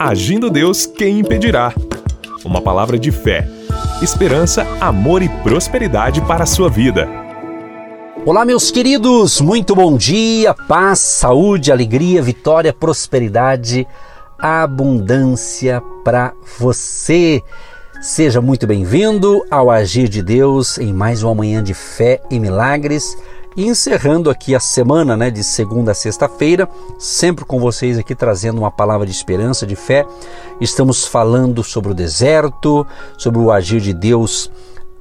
Agindo Deus, quem impedirá? Uma palavra de fé, esperança, amor e prosperidade para a sua vida. Olá, meus queridos, muito bom dia, paz, saúde, alegria, vitória, prosperidade, abundância para você. Seja muito bem-vindo ao Agir de Deus em mais uma manhã de fé e milagres. E encerrando aqui a semana, né, de segunda a sexta-feira, sempre com vocês aqui trazendo uma palavra de esperança, de fé. Estamos falando sobre o deserto, sobre o agir de Deus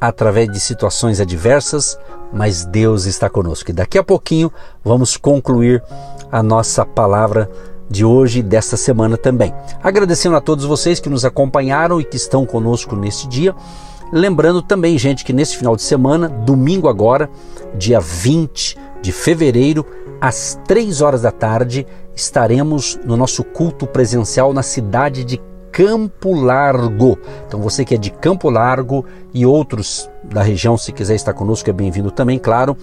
através de situações adversas, mas Deus está conosco. E daqui a pouquinho vamos concluir a nossa palavra de hoje e desta semana também. Agradecendo a todos vocês que nos acompanharam e que estão conosco neste dia. Lembrando também, gente, que nesse final de semana, domingo agora, dia 20 de fevereiro, às 3 horas da tarde, estaremos no nosso culto presencial na cidade de Campo Largo. Então você que é de Campo Largo e outros da região, se quiser estar conosco, é bem-vindo também, claro.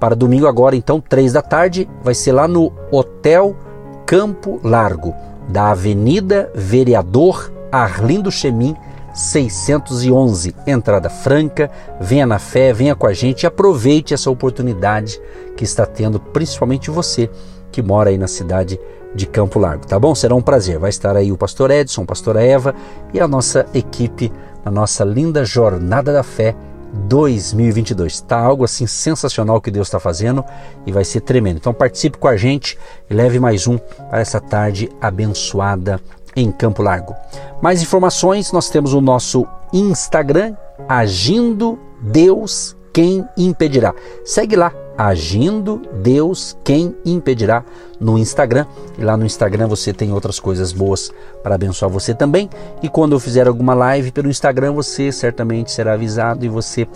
Para domingo agora, então, 3 da tarde, vai ser lá no Hotel Campo Largo, da Avenida Vereador Arlindo Chemin, 611, entrada franca. Venha na fé, venha com a gente e aproveite essa oportunidade que está tendo, principalmente você que mora aí na cidade de Campo Largo, tá bom? Será um prazer. Vai estar aí o pastor Edson, a pastora Eva e a nossa equipe na nossa linda Jornada da Fé 2022. Está algo assim sensacional que Deus está fazendo e vai ser tremendo. Então participe com a gente e leve mais um para essa tarde abençoada em Campo Largo. Mais informações nós temos o nosso Instagram, Agindo Deus Quem Impedirá. Segue lá, Agindo Deus Quem Impedirá no Instagram. E lá no Instagram você tem outras coisas boas para abençoar você também. E quando eu fizer alguma live pelo Instagram, você certamente será avisado e você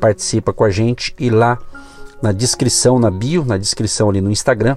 participa com a gente. E lá na descrição, na bio, na descrição ali no Instagram,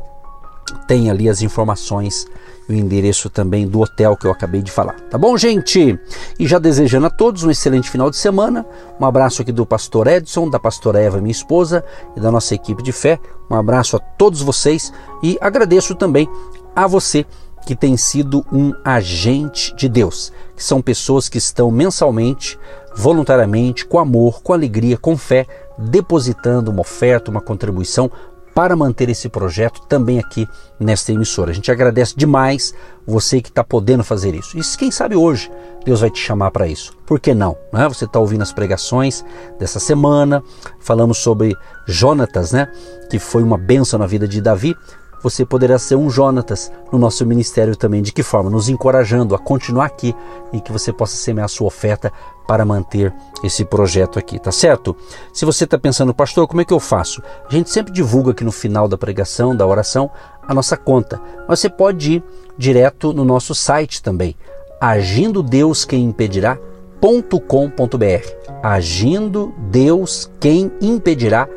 tem ali as informações o endereço também do hotel que eu acabei de falar. Tá bom, gente? E já desejando a todos um excelente final de semana. Um abraço aqui do pastor Edson, da pastora Eva, minha esposa, e da nossa equipe de fé. Um abraço a todos vocês e agradeço também a você que tem sido um agente de Deus, que são pessoas que estão mensalmente, voluntariamente, com amor, com alegria, com fé, depositando uma oferta, uma contribuição para manter esse projeto também aqui nesta emissora. A gente agradece demais você que está podendo fazer isso. E quem sabe hoje Deus vai te chamar para isso. Por que não? não é? Você está ouvindo as pregações dessa semana, falamos sobre Jonatas, né? que foi uma benção na vida de Davi você poderá ser um Jonatas no nosso ministério também. De que forma? Nos encorajando a continuar aqui e que você possa semear sua oferta para manter esse projeto aqui, tá certo? Se você está pensando, pastor, como é que eu faço? A gente sempre divulga aqui no final da pregação, da oração, a nossa conta. Mas você pode ir direto no nosso site também, agindo Deus quem agindo Deus quem impedirá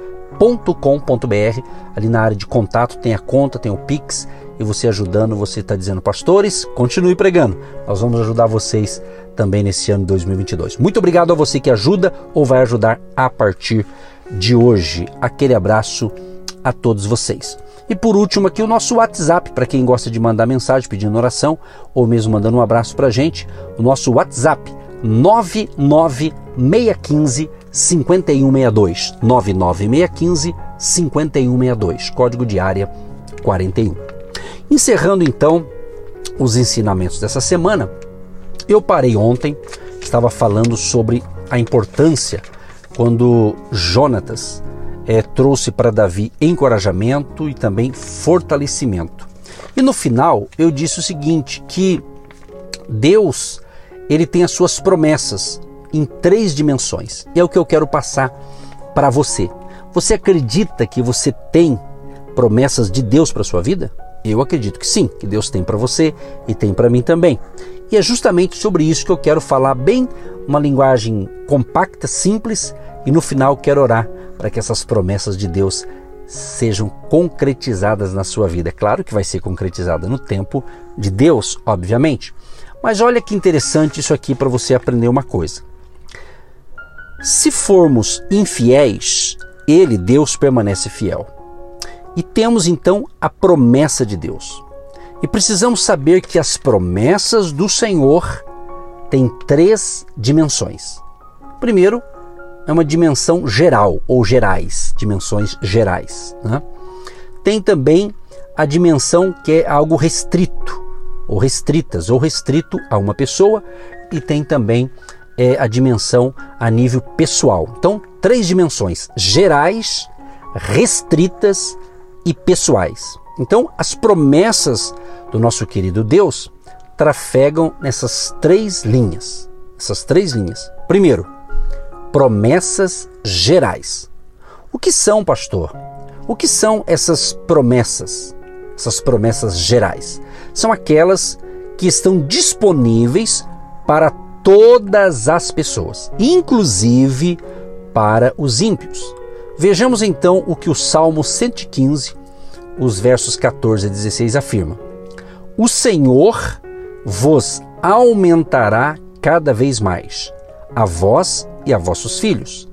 com.br Ali na área de contato tem a conta, tem o Pix e você ajudando, você está dizendo, pastores, continue pregando. Nós vamos ajudar vocês também nesse ano de 2022. Muito obrigado a você que ajuda ou vai ajudar a partir de hoje. Aquele abraço a todos vocês. E por último aqui o nosso WhatsApp, para quem gosta de mandar mensagem pedindo oração ou mesmo mandando um abraço para gente, o nosso WhatsApp 99615 5162 99615 5162, código de área 41. Encerrando então os ensinamentos dessa semana, eu parei ontem, estava falando sobre a importância quando Jonatas é, trouxe para Davi encorajamento e também fortalecimento. E no final eu disse o seguinte, que Deus ele tem as suas promessas em três dimensões. E é o que eu quero passar para você. Você acredita que você tem promessas de Deus para sua vida? Eu acredito que sim, que Deus tem para você e tem para mim também. E é justamente sobre isso que eu quero falar bem, uma linguagem compacta, simples, e no final quero orar para que essas promessas de Deus sejam concretizadas na sua vida. É claro que vai ser concretizada no tempo de Deus, obviamente. Mas olha que interessante isso aqui para você aprender uma coisa. Se formos infiéis, ele, Deus, permanece fiel. E temos então a promessa de Deus. E precisamos saber que as promessas do Senhor têm três dimensões. Primeiro, é uma dimensão geral ou gerais, dimensões gerais. Né? Tem também a dimensão que é algo restrito, ou restritas, ou restrito a uma pessoa, e tem também é, a dimensão a nível pessoal. Então, três dimensões: gerais, restritas e pessoais. Então, as promessas do nosso querido Deus trafegam nessas três linhas. Essas três linhas. Primeiro, promessas gerais. O que são, pastor? O que são essas promessas? Essas promessas gerais são aquelas que estão disponíveis para todas as pessoas, inclusive para os ímpios. Vejamos então o que o Salmo 115, os versos 14 a 16 afirma: O Senhor vos aumentará cada vez mais, a vós e a vossos filhos.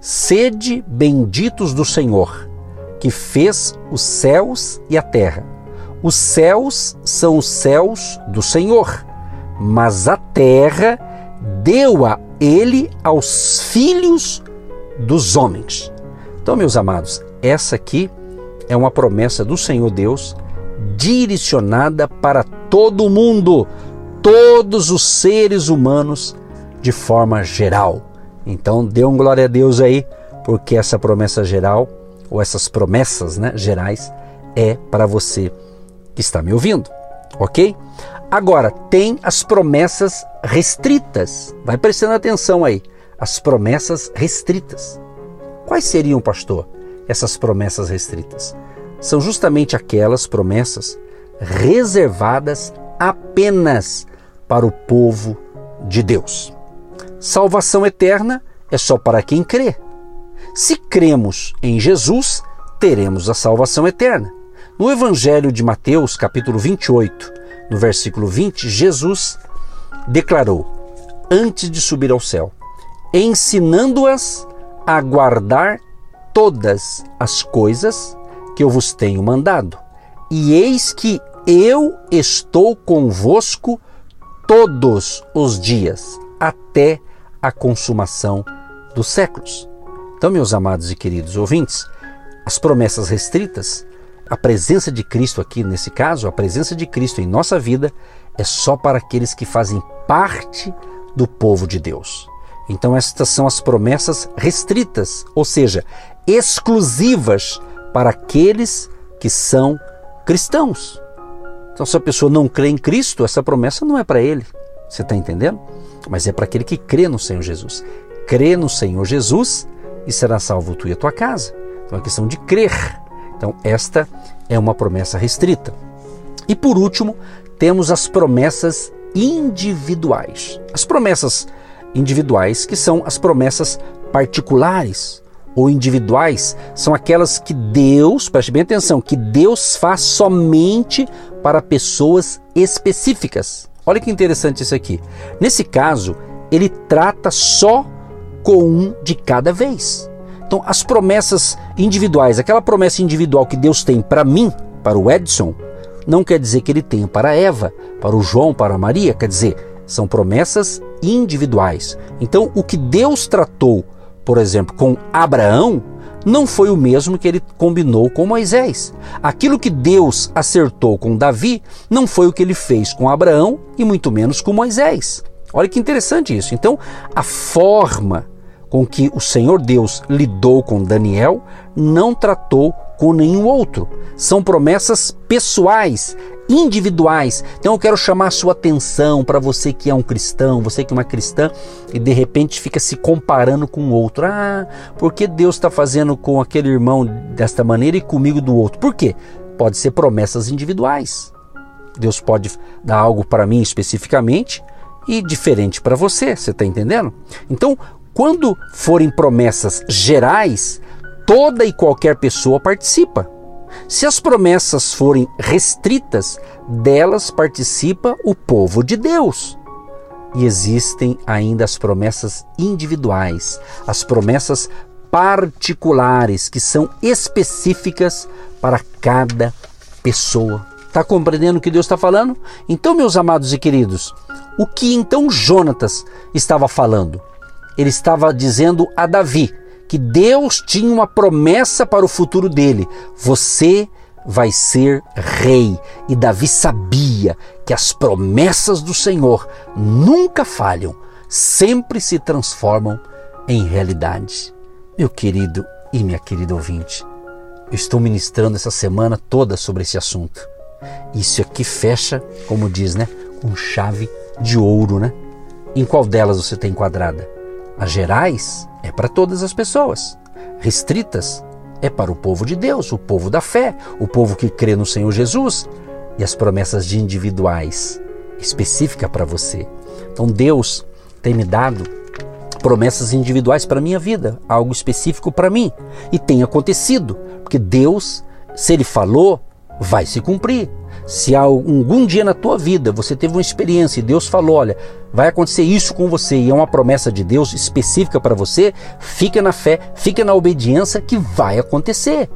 Sede benditos do Senhor, que fez os céus e a terra. Os céus são os céus do Senhor, mas a terra deu a ele aos filhos dos homens. Então, meus amados, essa aqui é uma promessa do Senhor Deus direcionada para todo mundo, todos os seres humanos de forma geral. Então, dê um glória a Deus aí, porque essa promessa geral, ou essas promessas né, gerais, é para você que está me ouvindo, ok? Agora, tem as promessas restritas. Vai prestando atenção aí. As promessas restritas. Quais seriam, pastor, essas promessas restritas? São justamente aquelas promessas reservadas apenas para o povo de Deus. Salvação eterna é só para quem crê. Se cremos em Jesus, teremos a salvação eterna. No Evangelho de Mateus, capítulo 28, no versículo 20, Jesus declarou, antes de subir ao céu, ensinando-as a guardar todas as coisas que eu vos tenho mandado. E eis que eu estou convosco todos os dias, até a consumação dos séculos. Então, meus amados e queridos ouvintes, as promessas restritas a presença de Cristo aqui, nesse caso, a presença de Cristo em nossa vida é só para aqueles que fazem parte do povo de Deus. Então, estas são as promessas restritas, ou seja, exclusivas para aqueles que são cristãos. Então, se a pessoa não crê em Cristo, essa promessa não é para ele. Você está entendendo? Mas é para aquele que crê no Senhor Jesus. Crê no Senhor Jesus e será salvo tu e a tua casa. Então, é questão de crer. Então, esta é uma promessa restrita. E por último, temos as promessas individuais. As promessas individuais, que são as promessas particulares ou individuais, são aquelas que Deus, preste bem atenção, que Deus faz somente para pessoas específicas. Olha que interessante isso aqui. Nesse caso, ele trata só com um de cada vez. Então, as promessas individuais, aquela promessa individual que Deus tem para mim, para o Edson, não quer dizer que ele tenha para Eva, para o João, para Maria, quer dizer, são promessas individuais. Então, o que Deus tratou, por exemplo, com Abraão, não foi o mesmo que ele combinou com Moisés. Aquilo que Deus acertou com Davi não foi o que ele fez com Abraão e muito menos com Moisés. Olha que interessante isso. Então, a forma com que o Senhor Deus lidou com Daniel, não tratou com nenhum outro. São promessas pessoais, individuais. Então eu quero chamar a sua atenção para você que é um cristão, você que é uma cristã e de repente fica se comparando com o outro. Ah, por que Deus está fazendo com aquele irmão desta maneira e comigo do outro? Por quê? Pode ser promessas individuais. Deus pode dar algo para mim especificamente e diferente para você, você está entendendo? Então, quando forem promessas gerais, toda e qualquer pessoa participa. Se as promessas forem restritas, delas participa o povo de Deus. E existem ainda as promessas individuais, as promessas particulares, que são específicas para cada pessoa. Está compreendendo o que Deus está falando? Então, meus amados e queridos, o que então Jonatas estava falando? Ele estava dizendo a Davi que Deus tinha uma promessa para o futuro dele: você vai ser rei. E Davi sabia que as promessas do Senhor nunca falham, sempre se transformam em realidade. Meu querido e minha querida ouvinte, eu estou ministrando essa semana toda sobre esse assunto. Isso aqui fecha, como diz, né, com chave de ouro, né? Em qual delas você está enquadrada? As gerais é para todas as pessoas. Restritas é para o povo de Deus, o povo da fé, o povo que crê no Senhor Jesus. E as promessas de individuais, específica para você. Então Deus tem me dado promessas individuais para minha vida, algo específico para mim. E tem acontecido, porque Deus, se Ele falou, vai se cumprir. Se algum dia na tua vida você teve uma experiência e Deus falou, olha, vai acontecer isso com você e é uma promessa de Deus específica para você, fica na fé, fica na obediência que vai acontecer.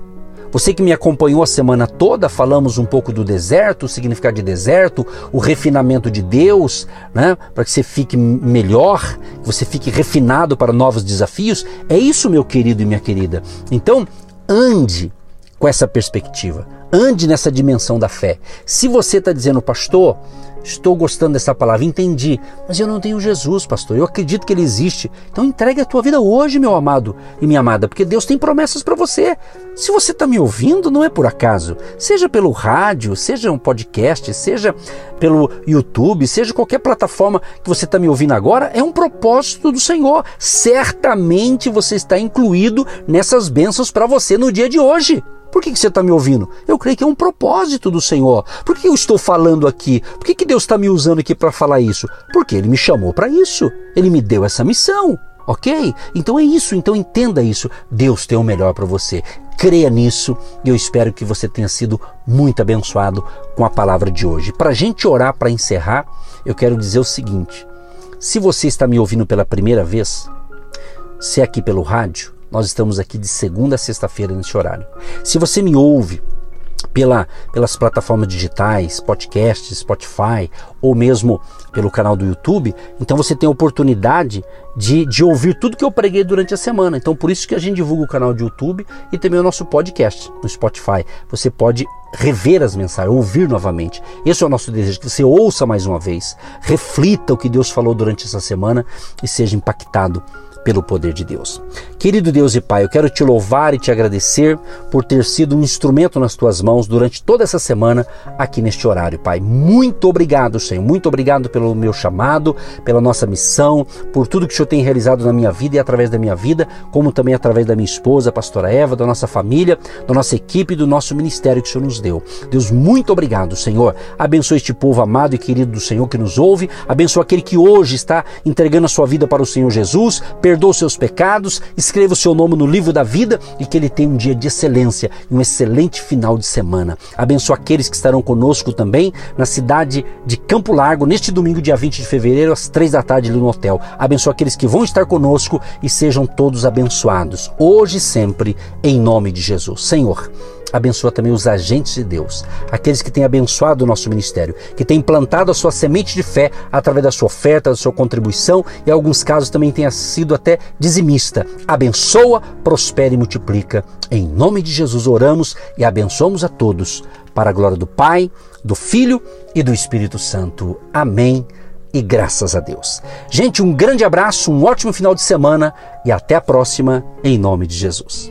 Você que me acompanhou a semana toda, falamos um pouco do deserto, o significado de deserto, o refinamento de Deus, né? Para que você fique melhor, que você fique refinado para novos desafios. É isso, meu querido e minha querida. Então, ande com essa perspectiva. Ande nessa dimensão da fé. Se você está dizendo, pastor, estou gostando dessa palavra, entendi, mas eu não tenho Jesus, pastor. Eu acredito que ele existe. Então entregue a tua vida hoje, meu amado e minha amada, porque Deus tem promessas para você. Se você está me ouvindo, não é por acaso. Seja pelo rádio, seja um podcast, seja pelo YouTube, seja qualquer plataforma que você está me ouvindo agora, é um propósito do Senhor. Certamente você está incluído nessas bênçãos para você no dia de hoje. Por que, que você está me ouvindo? Eu creio que é um propósito do Senhor. Por que eu estou falando aqui? Por que, que Deus está me usando aqui para falar isso? Porque Ele me chamou para isso. Ele me deu essa missão. Ok? Então é isso. Então entenda isso. Deus tem o melhor para você. Creia nisso e eu espero que você tenha sido muito abençoado com a palavra de hoje. Para a gente orar, para encerrar, eu quero dizer o seguinte: se você está me ouvindo pela primeira vez, se é aqui pelo rádio, nós estamos aqui de segunda a sexta-feira nesse horário. Se você me ouve pela, pelas plataformas digitais, podcast, Spotify ou mesmo pelo canal do YouTube, então você tem a oportunidade de, de ouvir tudo que eu preguei durante a semana. Então por isso que a gente divulga o canal do YouTube e também o nosso podcast no Spotify. Você pode rever as mensagens, ouvir novamente. Esse é o nosso desejo, que você ouça mais uma vez, reflita o que Deus falou durante essa semana e seja impactado pelo poder de Deus. Querido Deus e Pai, eu quero te louvar e te agradecer por ter sido um instrumento nas tuas mãos durante toda essa semana aqui neste horário, Pai. Muito obrigado, Senhor. Muito obrigado pelo meu chamado, pela nossa missão, por tudo que o Senhor tem realizado na minha vida e através da minha vida, como também através da minha esposa, a pastora Eva, da nossa família, da nossa equipe e do nosso ministério que o Senhor nos deu. Deus, muito obrigado, Senhor. Abençoe este povo amado e querido do Senhor que nos ouve. Abençoe aquele que hoje está entregando a sua vida para o Senhor Jesus. Perdoa os seus pecados, escreva o seu nome no livro da vida e que ele tenha um dia de excelência e um excelente final de semana. Abençoe aqueles que estarão conosco também na cidade de Campo Largo neste domingo, dia 20 de fevereiro, às três da tarde, ali no hotel. Abençoe aqueles que vão estar conosco e sejam todos abençoados, hoje e sempre, em nome de Jesus. Senhor, abençoa também os agentes de Deus, aqueles que têm abençoado o nosso ministério, que têm plantado a sua semente de fé através da sua oferta, da sua contribuição e, em alguns casos, também tenha sido até dizimista. Abençoa, prospera e multiplica. Em nome de Jesus oramos e abençoamos a todos, para a glória do Pai, do Filho e do Espírito Santo. Amém. E graças a Deus. Gente, um grande abraço, um ótimo final de semana e até a próxima, em nome de Jesus.